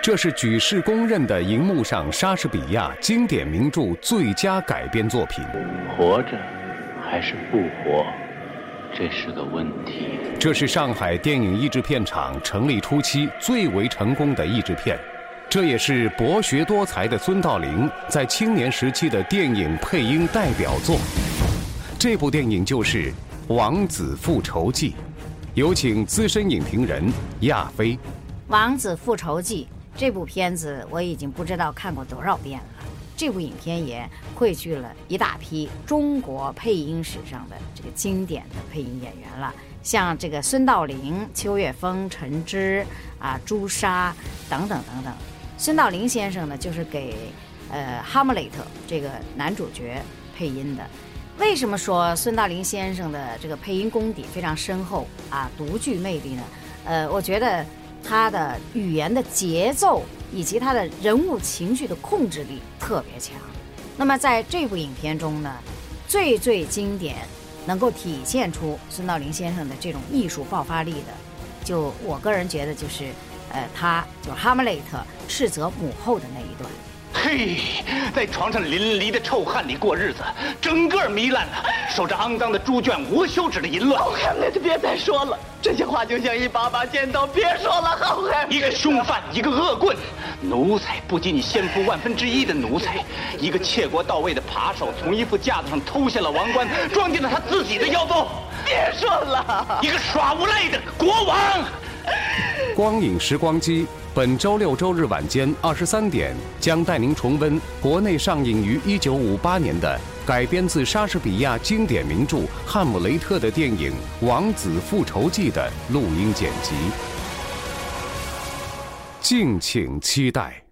这是举世公认的荧幕上莎士比亚经典名著最佳改编作品。活着还是不活，这是个问题。这是上海电影译制片厂成立初期最为成功的译制片，这也是博学多才的孙道临在青年时期的电影配音代表作。这部电影就是《王子复仇记》，有请资深影评人亚飞。《王子复仇记》这部片子我已经不知道看过多少遍了。这部影片也汇聚了一大批中国配音史上的这个经典的配音演员了，像这个孙道临、邱岳峰、陈芝啊、朱砂等等等等。孙道临先生呢，就是给呃《哈姆雷特》这个男主角配音的。为什么说孙道临先生的这个配音功底非常深厚啊，独具魅力呢？呃，我觉得他的语言的节奏。以及他的人物情绪的控制力特别强。那么在这部影片中呢，最最经典，能够体现出孙道林先生的这种艺术爆发力的，就我个人觉得就是，呃，他就哈姆雷特斥责母后的那一段。嘿，在床上淋漓的臭汗里过日子，整个糜烂了，守着肮脏的猪圈，无休止的淫乱。好汉，那就别再说了，这些话就像一把把尖刀，别说了，好汉。一个凶犯，一个恶棍，奴才不及你先夫万分之一的奴才，一个窃国到位的扒手，从一副架子上偷下了王冠，装进了他自己的腰包。别说了，一个耍无赖的国王。光影时光机。本周六周日晚间二十三点，将带您重温国内上映于一九五八年的改编自莎士比亚经典名著《汉姆雷特》的电影《王子复仇记》的录音剪辑，敬请期待。